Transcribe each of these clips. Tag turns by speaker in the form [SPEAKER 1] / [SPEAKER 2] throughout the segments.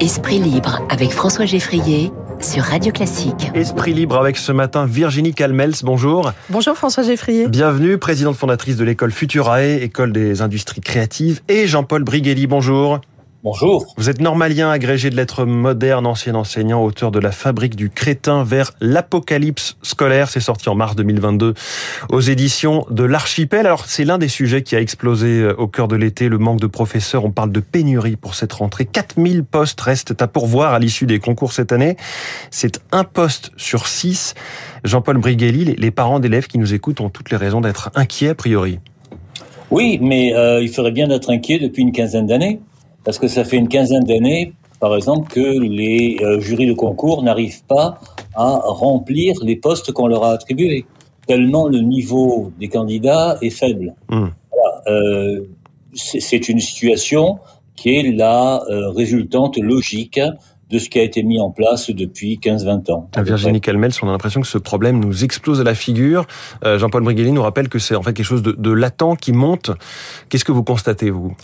[SPEAKER 1] Esprit libre avec François Geffrier sur Radio Classique.
[SPEAKER 2] Esprit libre avec ce matin Virginie Calmels, bonjour.
[SPEAKER 3] Bonjour François Geffrier.
[SPEAKER 2] Bienvenue, présidente fondatrice de l'école Futurae, école des industries créatives, et Jean-Paul Briguelli, bonjour.
[SPEAKER 4] Bonjour.
[SPEAKER 2] Vous êtes normalien, agrégé de lettres modernes, ancien enseignant, auteur de La fabrique du crétin vers l'apocalypse scolaire. C'est sorti en mars 2022 aux éditions de l'Archipel. Alors, c'est l'un des sujets qui a explosé euh, au cœur de l'été, le manque de professeurs. On parle de pénurie pour cette rentrée. 4000 postes restent à pourvoir à l'issue des concours cette année. C'est un poste sur six. Jean-Paul Briguelli, les parents d'élèves qui nous écoutent ont toutes les raisons d'être inquiets a priori.
[SPEAKER 4] Oui, mais euh, il ferait bien d'être inquiet depuis une quinzaine d'années. Parce que ça fait une quinzaine d'années, par exemple, que les euh, jurys de concours n'arrivent pas à remplir les postes qu'on leur a attribués, tellement le niveau des candidats est faible. Mmh. Voilà, euh, c'est une situation qui est la euh, résultante logique de ce qui a été mis en place depuis 15-20 ans.
[SPEAKER 2] Virginie Calmels, on a l'impression que ce problème nous explose à la figure. Euh, Jean-Paul Briguelli nous rappelle que c'est en fait quelque chose de, de latent qui monte. Qu'est-ce que vous constatez, vous?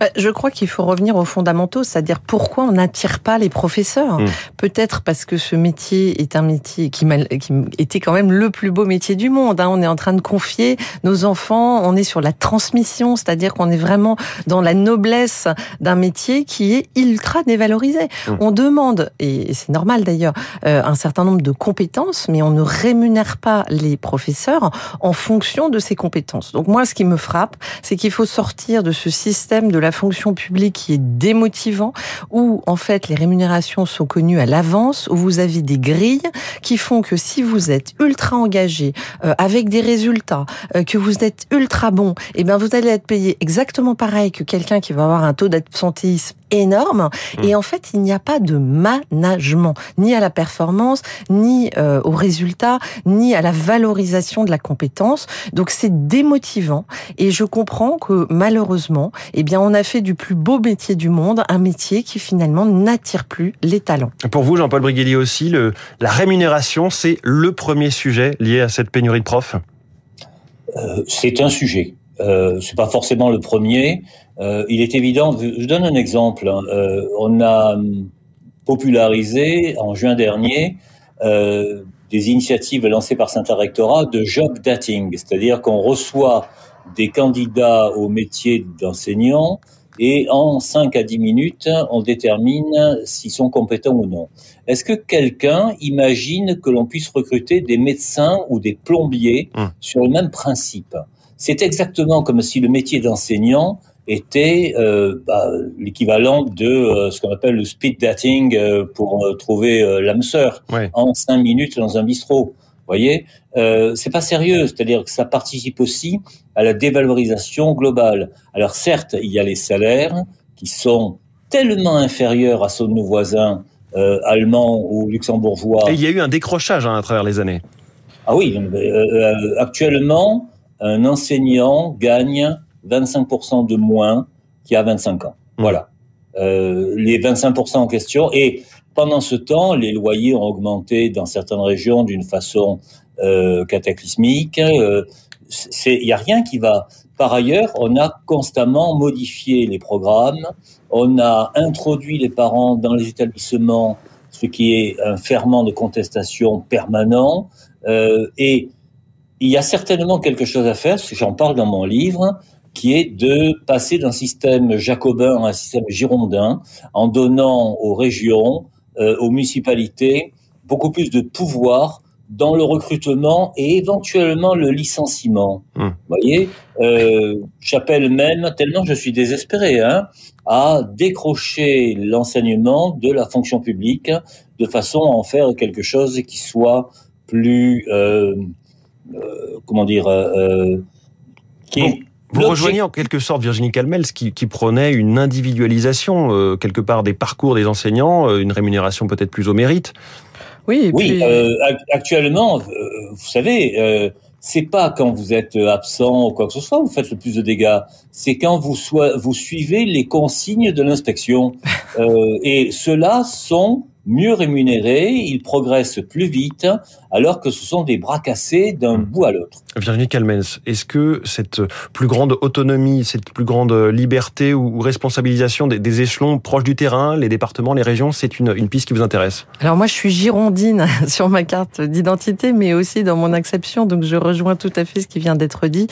[SPEAKER 3] Bah, Je crois qu'il faut revenir aux fondamentaux, c'est-à-dire pourquoi on n'attire pas les professeurs? Mmh. Peut-être parce que ce métier est un métier qui, qui, était quand même le plus beau métier du monde. Hein. On est en train de confier nos enfants, on est sur la transmission, c'est-à-dire qu'on est vraiment dans la noblesse d'un métier qui est ultra dévalorisé. Mmh. On demande demande, et c'est normal d'ailleurs, euh, un certain nombre de compétences, mais on ne rémunère pas les professeurs en fonction de ces compétences. Donc moi, ce qui me frappe, c'est qu'il faut sortir de ce système de la fonction publique qui est démotivant, où en fait les rémunérations sont connues à l'avance, où vous avez des grilles qui font que si vous êtes ultra engagé, euh, avec des résultats, euh, que vous êtes ultra bon, et eh bien vous allez être payé exactement pareil que quelqu'un qui va avoir un taux d'absentéisme énorme. Mmh. Et en fait, il n'y a pas de management, ni à la performance, ni euh, au résultat, ni à la valorisation de la compétence. Donc c'est démotivant. Et je comprends que malheureusement, eh bien, on a fait du plus beau métier du monde un métier qui finalement n'attire plus les talents.
[SPEAKER 2] Pour vous, Jean-Paul Briguelli aussi, le, la rémunération, c'est le premier sujet lié à cette pénurie de profs?
[SPEAKER 4] Euh, c'est un sujet. Euh, c'est pas forcément le premier. Euh, il est évident. Je donne un exemple. Hein. Euh, on a popularisé en juin dernier euh, des initiatives lancées par Saint-Rectorat de job dating, c'est-à-dire qu'on reçoit des candidats au métier d'enseignant et en 5 à 10 minutes, on détermine s'ils sont compétents ou non. Est-ce que quelqu'un imagine que l'on puisse recruter des médecins ou des plombiers mmh. sur le même principe? C'est exactement comme si le métier d'enseignant était euh, bah, l'équivalent de euh, ce qu'on appelle le speed dating euh, pour trouver l'âme sœur en cinq minutes dans un bistrot. Vous voyez, c'est pas sérieux. C'est-à-dire que ça participe aussi à la dévalorisation globale. Alors certes, il y a les salaires qui sont tellement inférieurs à ceux de nos voisins allemands ou luxembourgeois.
[SPEAKER 2] Et il y a eu un décrochage hein, à travers les années.
[SPEAKER 4] Ah oui, actuellement, un enseignant gagne 25% de moins qu'il y a 25 ans. Mmh. Voilà. Euh, les 25% en question. Et pendant ce temps, les loyers ont augmenté dans certaines régions d'une façon euh, cataclysmique. Euh, il n'y a rien qui va. Par ailleurs, on a constamment modifié les programmes. On a introduit les parents dans les établissements, ce qui est un ferment de contestation permanent. Et il y a certainement quelque chose à faire, j'en parle dans mon livre, qui est de passer d'un système jacobin à un système girondin en donnant aux régions, euh, aux municipalités beaucoup plus de pouvoir dans le recrutement et éventuellement le licenciement. Hum. Vous voyez, euh, j'appelle même, tellement je suis désespéré, hein, à décrocher l'enseignement de la fonction publique de façon à en faire quelque chose qui soit plus, euh comment dire, euh,
[SPEAKER 2] qui, vous rejoignez en quelque sorte Virginie Calmels qui, qui prenait une individualisation euh, quelque part des parcours des enseignants, euh, une rémunération peut-être plus au mérite.
[SPEAKER 4] Oui, oui. Euh, actuellement, vous savez, c'est pas quand vous êtes absent ou quoi que ce soit vous faites le plus de dégâts. C'est quand vous vous suivez les consignes de l'inspection. et ceux-là sont mieux rémunérés, ils progressent plus vite, alors que ce sont des bras cassés d'un hmm. bout à l'autre.
[SPEAKER 2] Virginie Calmens, est-ce que cette plus grande autonomie, cette plus grande liberté ou responsabilisation des, échelons proches du terrain, les départements, les régions, c'est une, une piste qui vous intéresse?
[SPEAKER 3] Alors moi, je suis girondine sur ma carte d'identité, mais aussi dans mon acception, donc je rejoins tout à fait ce qui vient d'être dit.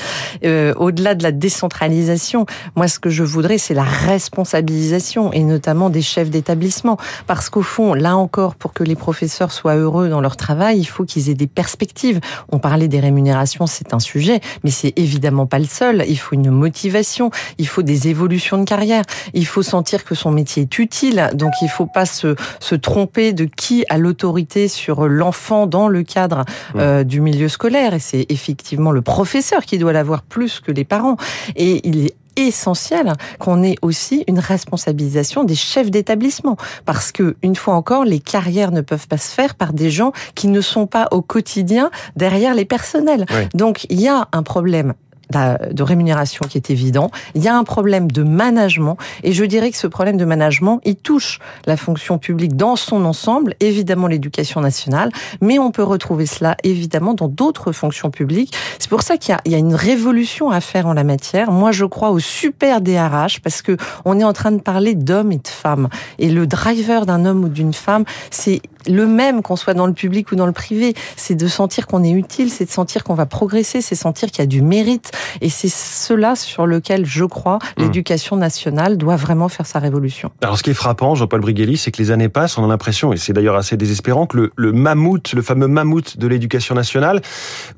[SPEAKER 3] Euh, au-delà de la décentralisation, moi, ce que je voudrais, c'est la responsabilisation, et notamment des chefs d'établissement, parce qu'au fond, là encore, pour que les professeurs soient heureux dans leur travail, il faut qu'ils aient des perspectives. On parlait des rémunérations, c'est un sujet, mais c'est évidemment pas le seul. Il faut une motivation, il faut des évolutions de carrière, il faut sentir que son métier est utile. Donc il faut pas se, se tromper de qui a l'autorité sur l'enfant dans le cadre euh, du milieu scolaire. Et c'est effectivement le professeur qui doit l'avoir plus que les parents. Et il est essentiel qu'on ait aussi une responsabilisation des chefs d'établissement parce que une fois encore les carrières ne peuvent pas se faire par des gens qui ne sont pas au quotidien derrière les personnels. Donc il y a un problème de rémunération qui est évident. Il y a un problème de management et je dirais que ce problème de management, il touche la fonction publique dans son ensemble, évidemment l'éducation nationale, mais on peut retrouver cela évidemment dans d'autres fonctions publiques. C'est pour ça qu'il y, y, a une révolution à faire en la matière. Moi, je crois au super DRH parce que on est en train de parler d'hommes et de femmes et le driver d'un homme ou d'une femme, c'est le même qu'on soit dans le public ou dans le privé. C'est de sentir qu'on est utile, c'est de sentir qu'on va progresser, c'est sentir qu'il y a du mérite. Et c'est cela sur lequel, je crois, hmm. l'éducation nationale doit vraiment faire sa révolution.
[SPEAKER 2] Alors, ce qui est frappant, Jean-Paul Brigelli, c'est que les années passent, on a l'impression, et c'est d'ailleurs assez désespérant, que le, le, mammouth, le fameux mammouth de l'éducation nationale,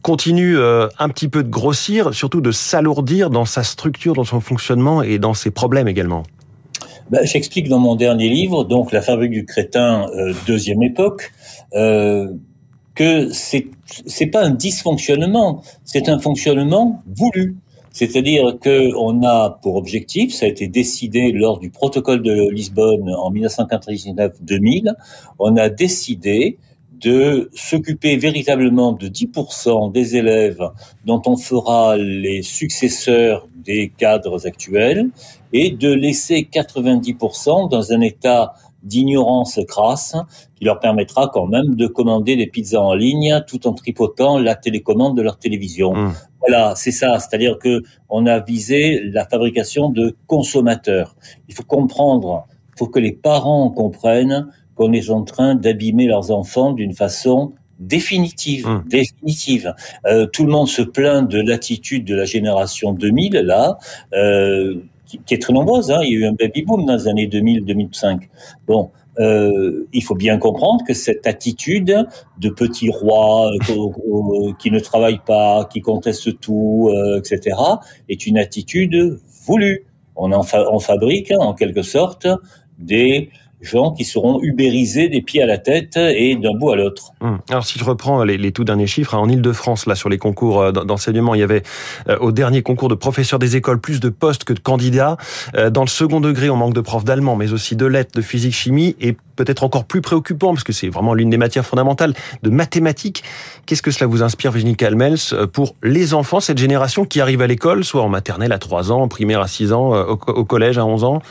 [SPEAKER 2] continue euh, un petit peu de grossir, surtout de s'alourdir dans sa structure, dans son fonctionnement et dans ses problèmes également.
[SPEAKER 4] Ben, J'explique dans mon dernier livre, donc La fabrique du crétin, euh, deuxième époque, euh, que c'est c'est pas un dysfonctionnement, c'est un fonctionnement voulu. C'est-à-dire que on a pour objectif, ça a été décidé lors du protocole de Lisbonne en 1999-2000, on a décidé de s'occuper véritablement de 10% des élèves dont on fera les successeurs des cadres actuels et de laisser 90% dans un état d'ignorance crasse qui leur permettra quand même de commander des pizzas en ligne tout en tripotant la télécommande de leur télévision. Mmh. Voilà, c'est ça. C'est-à-dire que on a visé la fabrication de consommateurs. Il faut comprendre, il faut que les parents comprennent qu'on est en train d'abîmer leurs enfants d'une façon définitive, mmh. définitive. Euh, tout le monde se plaint de l'attitude de la génération 2000 là. Euh, qui, est très nombreuse. Hein. Il y a eu un baby boom dans les années 2000-2005. Bon, euh, il faut bien comprendre que cette attitude de petit roi euh, qui ne travaille pas, qui conteste tout, euh, etc., est une attitude voulue. On en on fabrique en quelque sorte des gens qui seront ubérisés des pieds à la tête et d'un bout à l'autre.
[SPEAKER 2] Hum. Alors si je reprends les, les tout derniers chiffres, hein, en Ile-de-France, là sur les concours euh, d'enseignement, il y avait euh, au dernier concours de professeurs des écoles plus de postes que de candidats. Euh, dans le second degré, on manque de profs d'allemand, mais aussi de lettres, de physique, chimie, et peut-être encore plus préoccupant, parce que c'est vraiment l'une des matières fondamentales, de mathématiques. Qu'est-ce que cela vous inspire, Virginie Calmels, pour les enfants, cette génération qui arrive à l'école, soit en maternelle à 3 ans, en primaire à 6 ans, au, au collège à 11 ans?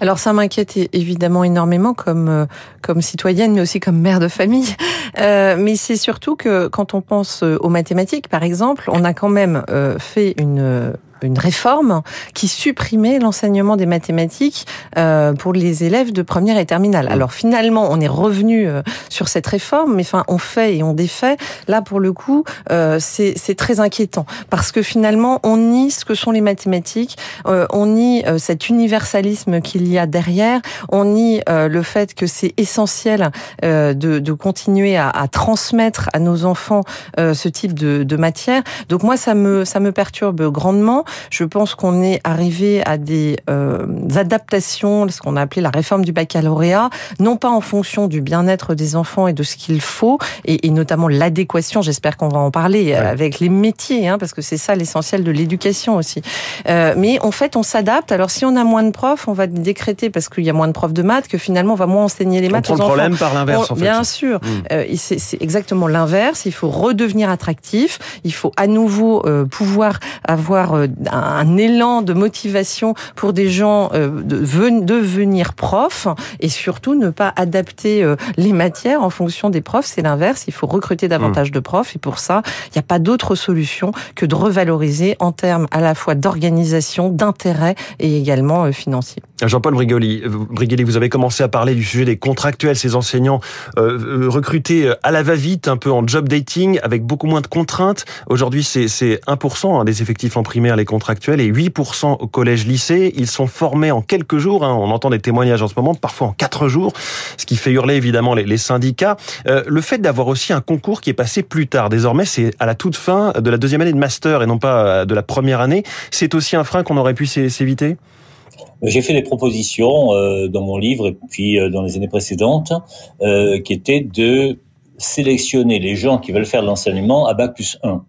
[SPEAKER 3] Alors ça m'inquiète évidemment énormément comme euh, comme citoyenne, mais aussi comme mère de famille. Euh, mais c'est surtout que quand on pense aux mathématiques, par exemple, on a quand même euh, fait une une réforme qui supprimait l'enseignement des mathématiques euh, pour les élèves de première et terminale. Alors finalement, on est revenu euh, sur cette réforme, mais enfin, on fait et on défait. Là, pour le coup, euh, c'est très inquiétant parce que finalement, on nie ce que sont les mathématiques, on nie cet universalisme qu'il y a derrière, on nie le fait que c'est essentiel de, de, continuer à, à, transmettre à nos enfants ce type de, de matière. Donc moi, ça me ça me perturbe grandement. Je pense qu'on est arrivé à des euh, adaptations, ce qu'on a appelé la réforme du baccalauréat, non pas en fonction du bien-être des enfants et de ce qu'il faut, et, et notamment l'adéquation, j'espère qu'on va en parler, avec les métiers, hein, parce que c'est ça l'essentiel de l'éducation aussi. Euh, mais en fait, on s'adapte. Alors si on a moins de profs, on va décréter, parce qu'il y a moins de profs de maths, que finalement on va moins enseigner les maths
[SPEAKER 2] on prend le problème par l'inverse, en fait.
[SPEAKER 3] Bien sûr. Hmm. Euh, c'est exactement l'inverse. Il faut redevenir attractif. Il faut à nouveau euh, pouvoir avoir euh, un élan de motivation pour des gens de devenir profs et surtout ne pas adapter les matières en fonction des profs. C'est l'inverse. Il faut recruter davantage mmh. de profs et pour ça, il n'y a pas d'autre solution que de revaloriser en termes à la fois d'organisation, d'intérêt et également financier.
[SPEAKER 2] Jean-Paul Brigoli, vous avez commencé à parler du sujet des contractuels, ces enseignants recrutés à la va-vite, un peu en job dating, avec beaucoup moins de contraintes. Aujourd'hui, c'est 1% hein, des effectifs en primaire, les contractuels, et 8% au collège-lycée. Ils sont formés en quelques jours. Hein. On entend des témoignages en ce moment, parfois en 4 jours, ce qui fait hurler évidemment les, syndicats. Euh, le fait d'avoir aussi un concours qui est passé plus tard, désormais c'est à la toute fin de la deuxième année de master et non pas de la première année, c'est aussi un frein qu'on aurait pu s'éviter?
[SPEAKER 4] J'ai fait des propositions euh, dans mon livre et puis euh, dans les années précédentes qui étaient de sélectionner les gens qui veulent faire de l'enseignement à Bac plus 1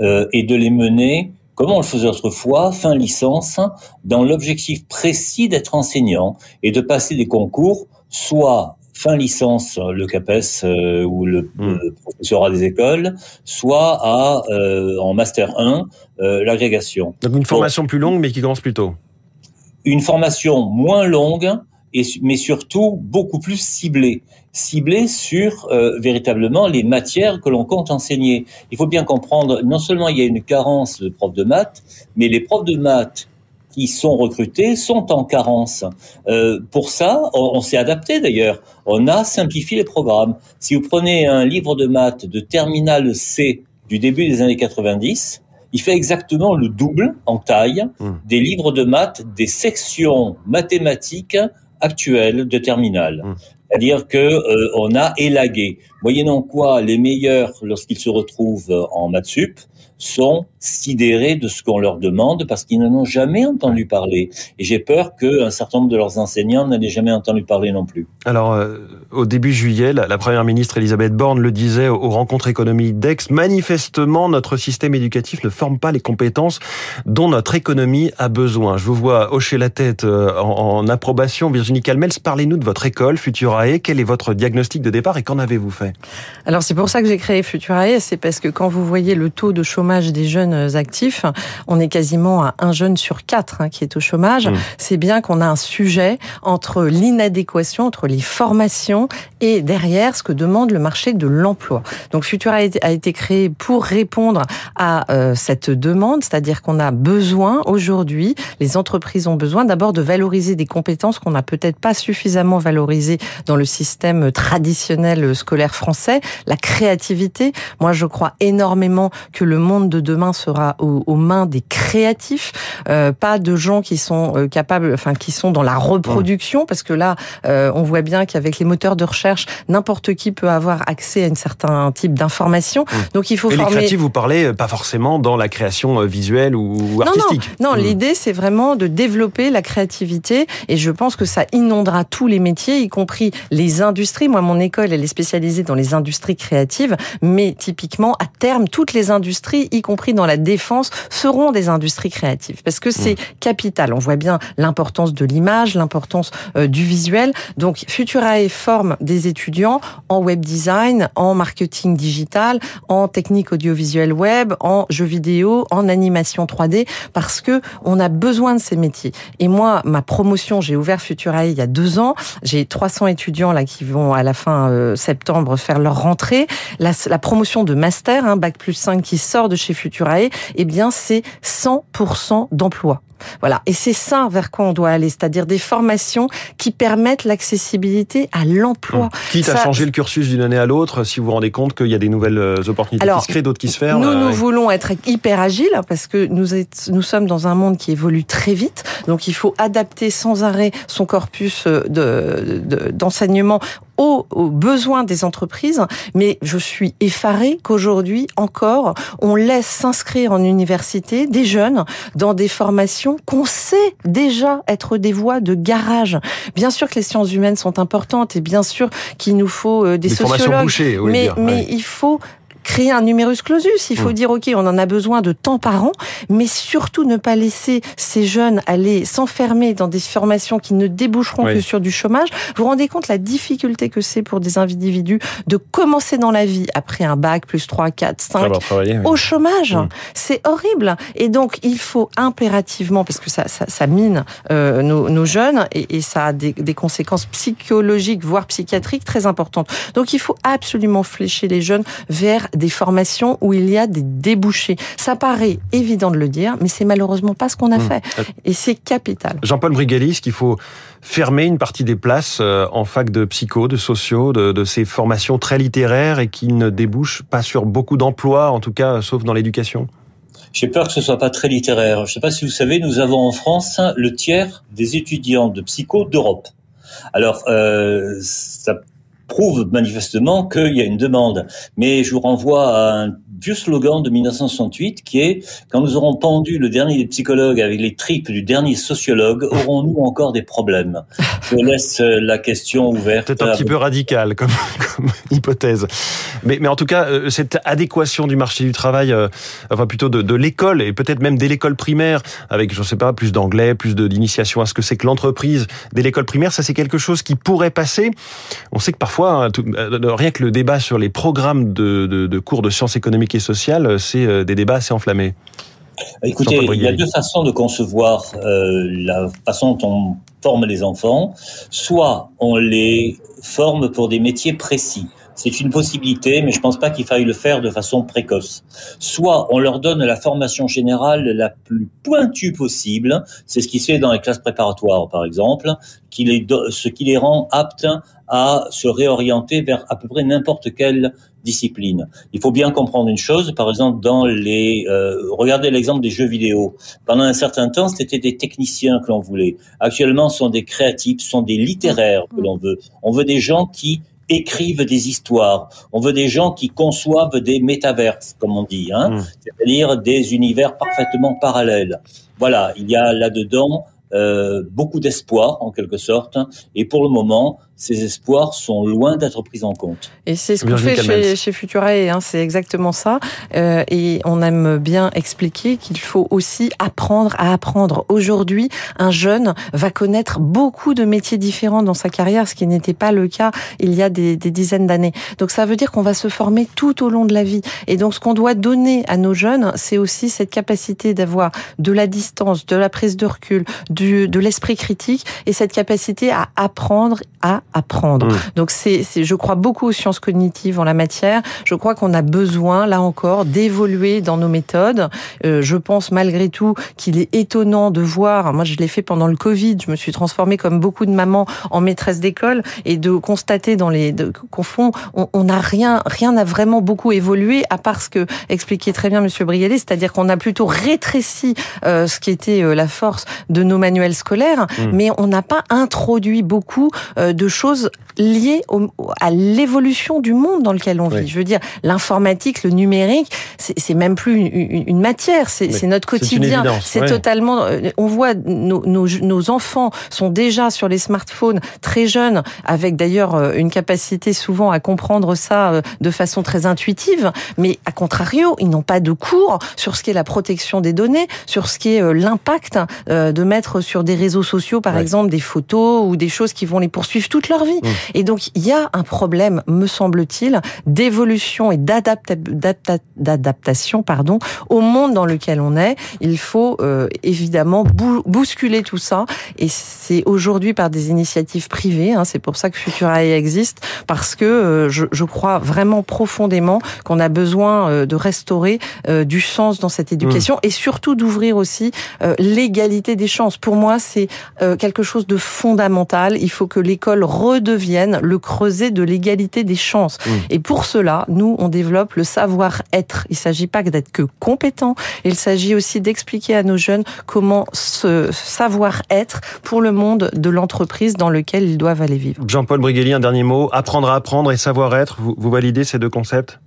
[SPEAKER 4] euh, et de les mener, comme on le faisait autrefois, fin licence, dans l'objectif précis d'être enseignant et de passer des concours, soit fin licence, le CAPES euh, ou le, hmm. professorat des écoles, soit à euh, en master 1 l'agrégation.
[SPEAKER 2] Donc une formation plus longue mais qui commence plus tôt.
[SPEAKER 4] Une formation moins longue mais surtout beaucoup plus ciblé, ciblé sur euh, véritablement les matières que l'on compte enseigner. Il faut bien comprendre, non seulement il y a une carence de profs de maths, mais les profs de maths qui sont recrutés sont en carence. Euh, pour ça, on, on s'est adapté d'ailleurs. On a simplifié les programmes. Si vous prenez un livre de maths de terminale C du début des années 90, il fait exactement le double en taille mmh. des livres de maths des sections mathématiques actuelle de terminal. Mmh. C'est-à-dire que euh, on a élagué, moyennant quoi les meilleurs, lorsqu'ils se retrouvent en maths sont sidérés de ce qu'on leur demande parce qu'ils n'en ont jamais entendu parler. Et j'ai peur qu'un certain nombre de leurs enseignants n'en aient jamais entendu parler non plus.
[SPEAKER 2] Alors, euh, au début juillet, la, première ministre Elisabeth Borne le disait aux rencontres économiques d'Aix, manifestement, notre système éducatif ne forme pas les compétences dont notre économie a besoin. Je vous vois hocher la tête euh, en, approbation. Virginie Calmels, parlez-nous de votre école, Futurae. Quel est votre diagnostic de départ et qu'en avez-vous fait?
[SPEAKER 3] Alors, c'est pour ça que j'ai créé Futurae. C'est parce que quand vous voyez le taux de chômage des jeunes actifs, on est quasiment à un jeune sur quatre hein, qui est au chômage. Mmh. C'est bien qu'on a un sujet entre l'inadéquation, entre les formations et derrière ce que demande le marché de l'emploi. Donc Futura a été créé pour répondre à euh, cette demande, c'est-à-dire qu'on a besoin aujourd'hui, les entreprises ont besoin d'abord de valoriser des compétences qu'on n'a peut-être pas suffisamment valorisées dans le système traditionnel scolaire français, la créativité. Moi, je crois énormément que le monde de demain sera aux, mains des créatifs, euh, pas de gens qui sont euh, capables, enfin qui sont dans la reproduction, parce que là, euh, on voit bien qu'avec les moteurs de recherche, n'importe qui peut avoir accès à un certain type d'information.
[SPEAKER 2] Donc il faut Et former. Les créatifs, vous parlez pas forcément dans la création visuelle ou artistique.
[SPEAKER 3] Non, non, l'idée c'est vraiment de développer la créativité, et je pense que ça inondera tous les métiers, y compris les industries. Moi, mon école, elle est spécialisée dans les industries créatives, mais typiquement à terme, toutes les industries, y compris dans la défense, seront des industries créatives parce que c'est mmh. capital. On voit bien l'importance de l'image, l'importance euh, du visuel. Donc Futurae forme des étudiants en web design, en marketing digital, en technique audiovisuelle web, en jeux vidéo, en animation 3D parce que on a besoin de ces métiers. Et moi, ma promotion, j'ai ouvert Futurae il y a deux ans. J'ai 300 étudiants là qui vont à la fin euh, septembre faire leur rentrée. La, la promotion de master, hein, bac plus 5 qui sort de chez Futurae, eh bien c'est 100% d'emploi. Voilà. Et c'est ça vers quoi on doit aller, c'est-à-dire des formations qui permettent l'accessibilité à l'emploi. Mmh.
[SPEAKER 2] Quitte à changer le cursus d'une année à l'autre, si vous vous rendez compte qu'il y a des nouvelles euh, opportunités qui se créent, d'autres qui se ferment.
[SPEAKER 3] Nous, nous euh, voulons être hyper agiles parce que nous, nous sommes dans un monde qui évolue très vite. Donc, il faut adapter sans arrêt son corpus euh, d'enseignement de, aux, aux, besoins des entreprises, mais je suis effarée qu'aujourd'hui encore, on laisse s'inscrire en université des jeunes dans des formations qu'on sait déjà être des voies de garage. Bien sûr que les sciences humaines sont importantes et bien sûr qu'il nous faut euh, des, sociologues,
[SPEAKER 2] oui,
[SPEAKER 3] mais, mais il faut créer un numerus clausus. Il faut mm. dire, OK, on en a besoin de temps par an, mais surtout ne pas laisser ces jeunes aller s'enfermer dans des formations qui ne déboucheront que sur du chômage. Vous vous rendez compte la difficulté que c'est pour des individus de commencer dans la vie après un bac plus 3, 4, 5 au chômage. Mm. C'est horrible. Et donc, il faut impérativement, parce que ça, ça, ça mine euh, nos, nos, jeunes et, et ça a des, des, conséquences psychologiques, voire psychiatriques très importantes. Donc, il faut absolument flécher les jeunes vers des formations où il y a des débouchés. Ça paraît évident de le dire, mais c'est malheureusement pas ce qu'on a mmh. fait. Et c'est capital.
[SPEAKER 2] Jean-Paul Brigalis, qu'il faut fermer une partie des places euh, en fac de psycho, de sociaux, de, de ces formations très littéraires et qui ne débouchent pas sur beaucoup d'emplois, en tout cas, sauf dans l'éducation
[SPEAKER 4] j'ai peur que ce soit pas très littéraire. Je ne sais pas si vous savez, nous avons en France le tiers des étudiants de psycho d'Europe. Alors, euh, ça prouve manifestement qu'il y a une demande. Mais je vous renvoie à un vieux slogan de 1968 qui est quand nous aurons pendu le dernier des psychologues avec les tripes du dernier sociologue, aurons-nous encore des problèmes? Je laisse euh, la question ouverte.
[SPEAKER 2] Peut-être un petit peu radical comme, comme hypothèse. Mais, mais, en tout cas, euh, cette adéquation du marché du travail, euh, enfin plutôt de, de l'école et peut-être même dès l'école primaire, avec je sais pas plus d'anglais, plus d'initiation à ce que c'est que l'entreprise dès l'école primaire, ça c'est quelque chose qui pourrait passer. On sait que parfois, hein, rien que le débat sur les programmes de, de, de cours de sciences économiques et sociale, c'est euh, des débats assez enflammés.
[SPEAKER 4] Écoutez, il y a deux façons de concevoir euh, la façon dont on forme les enfants. Soit on les forme pour des métiers précis. C'est une possibilité, mais je ne pense pas qu'il faille le faire de façon précoce. Soit on leur donne la formation générale la plus pointue possible, c'est ce qui se fait dans les classes préparatoires par exemple, qui les ce qui les rend aptes à se réorienter vers à peu près n'importe quelle discipline. Il faut bien comprendre une chose, par exemple dans les, euh, regardez l'exemple des jeux vidéo. Pendant un certain temps, c'était des techniciens que l'on voulait. Actuellement, ce sont des créatifs, ce sont des littéraires que l'on veut. On veut des gens qui écrivent des histoires. On veut des gens qui conçoivent des métaverses, comme on dit, hein, mmh. c'est-à-dire des univers parfaitement parallèles. Voilà, il y a là-dedans euh, beaucoup d'espoir en quelque sorte. Et pour le moment, ces espoirs sont loin d'être pris en compte.
[SPEAKER 3] Et c'est ce qu'on fait chez, chez Futurae, hein, c'est exactement ça. Euh, et on aime bien expliquer qu'il faut aussi apprendre à apprendre. Aujourd'hui, un jeune va connaître beaucoup de métiers différents dans sa carrière, ce qui n'était pas le cas il y a des, des dizaines d'années. Donc ça veut dire qu'on va se former tout au long de la vie. Et donc ce qu'on doit donner à nos jeunes, c'est aussi cette capacité d'avoir de la distance, de la prise de recul, du, de l'esprit critique et cette capacité à apprendre à apprendre. Mmh. Donc c'est, je crois beaucoup aux sciences cognitives en la matière. Je crois qu'on a besoin, là encore, d'évoluer dans nos méthodes. Euh, je pense malgré tout qu'il est étonnant de voir, moi je l'ai fait pendant le Covid, je me suis transformée comme beaucoup de mamans en maîtresse d'école et de constater dans les, qu'au fond, on n'a rien, rien n'a vraiment beaucoup évolué à part ce que expliquait très bien Monsieur Brialet, c'est-à-dire qu'on a plutôt rétréci euh, ce qui était euh, la force de nos manuels scolaires, mmh. mais on n'a pas introduit beaucoup euh, de choses liées au, à l'évolution du monde dans lequel on vit. Je veux dire, l'informatique, le numérique, c'est même plus une, une matière, c'est notre quotidien. C'est totalement. Euh, on voit nos, nos, nos, enfants sont déjà sur les smartphones très jeunes, avec d'ailleurs euh, une capacité souvent à comprendre ça euh, de façon très intuitive. Mais à contrario, ils n'ont pas de cours sur ce qui est la protection des données, sur ce qui est l'impact de mettre sur des réseaux sociaux, par exemple, des photos ou des choses qui vont les poursuivre toute leur vie. Mmh. Et donc, il y a un problème, me semble-t-il, d'évolution et d'adaptation, pardon, au monde dans lequel on est. Il faut euh, évidemment bousculer tout ça. Et c'est aujourd'hui par des initiatives privées. Hein, c'est pour ça que Futurae existe, parce que euh, je, je, crois vraiment profondément qu'on a besoin euh, de restaurer euh, du sens dans cette éducation mmh. et surtout d'ouvrir aussi euh, l'égalité des chances. Pour moi, c'est quelque chose de fondamental. Il faut que l'école redevienne le creuset de l'égalité des chances. Mmh. Et pour cela, nous, on développe le savoir-être. Il s'agit pas d'être que compétent, il s'agit aussi d'expliquer à nos jeunes comment ce savoir-être pour le monde de l'entreprise dans lequel ils doivent aller vivre.
[SPEAKER 2] Jean-Paul Briguelli, un dernier mot. Apprendre à apprendre et savoir-être, vous, vous, validez ces deux concepts?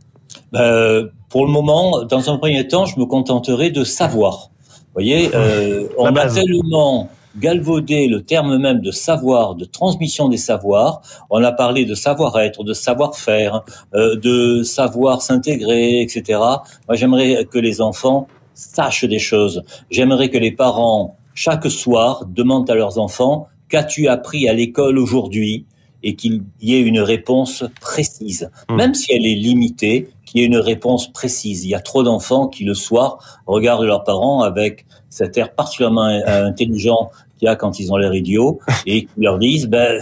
[SPEAKER 4] Euh, Pour le moment, dans un premier temps, je me contenterai de savoir. Vous voyez, euh, on a tellement galvauder le terme même de savoir, de transmission des savoirs. On a parlé de savoir-être, de savoir-faire, euh, de savoir s'intégrer, etc. Moi, j'aimerais que les enfants sachent des choses. J'aimerais que les parents, chaque soir, demandent à leurs enfants qu'as-tu appris à l'école aujourd'hui? Et qu'il y ait une réponse précise, mmh. même si elle est limitée, qu'il y ait une réponse précise. Il y a trop d'enfants qui le soir regardent leurs parents avec cet air particulièrement intelligent qu'il y a quand ils ont l'air idiots et qui leur disent ben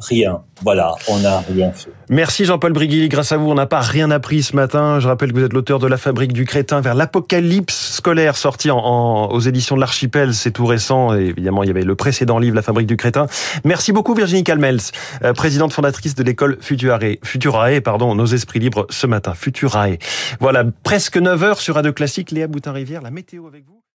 [SPEAKER 4] rien. Voilà, on n'a rien fait.
[SPEAKER 2] Merci Jean-Paul Briguil. Grâce à vous, on n'a pas rien appris ce matin. Je rappelle que vous êtes l'auteur de La Fabrique du Crétin vers l'apocalypse scolaire sorti en, aux éditions de l'Archipel. C'est tout récent. Et évidemment, il y avait le précédent livre, La Fabrique du Crétin. Merci beaucoup Virginie Calmels, euh, présidente fondatrice de l'école Futurae. Futurae, pardon, nos esprits libres ce matin. Futurae. Voilà, presque 9 heures sur Radio Classique. Léa Boutin-Rivière, la météo avec vous.